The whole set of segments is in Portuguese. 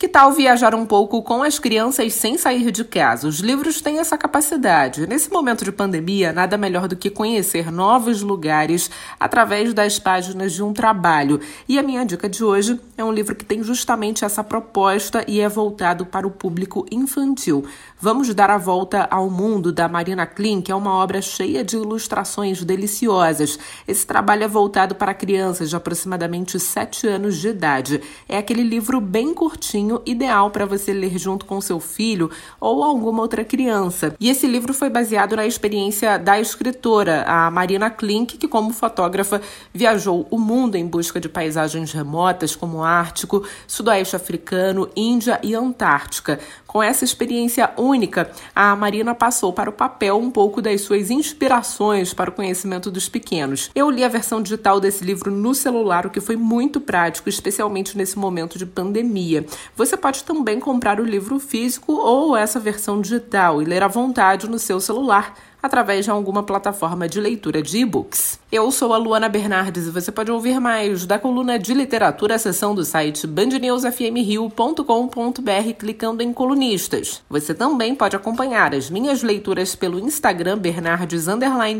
Que tal viajar um pouco com as crianças sem sair de casa? Os livros têm essa capacidade. Nesse momento de pandemia, nada melhor do que conhecer novos lugares através das páginas de um trabalho. E a minha dica de hoje é um livro que tem justamente essa proposta e é voltado para o público infantil. Vamos dar a volta ao mundo da Marina Klein, que é uma obra cheia de ilustrações deliciosas. Esse trabalho é voltado para crianças de aproximadamente 7 anos de idade. É aquele livro bem curtinho ideal para você ler junto com seu filho ou alguma outra criança. E esse livro foi baseado na experiência da escritora, a Marina Klink, que como fotógrafa viajou o mundo em busca de paisagens remotas como o Ártico, Sudoeste Africano, Índia e Antártica. Com essa experiência única, a Marina passou para o papel um pouco das suas inspirações para o conhecimento dos pequenos. Eu li a versão digital desse livro no celular, o que foi muito prático, especialmente nesse momento de pandemia. Você pode também comprar o livro físico ou essa versão digital e ler à vontade no seu celular através de alguma plataforma de leitura de e-books. Eu sou a Luana Bernardes e você pode ouvir mais da coluna de literatura, seção do site bandnewsfmrio.com.br clicando em colunistas. Você também pode acompanhar as minhas leituras pelo Instagram Bernardes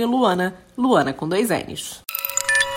Luana, Luana com dois N's.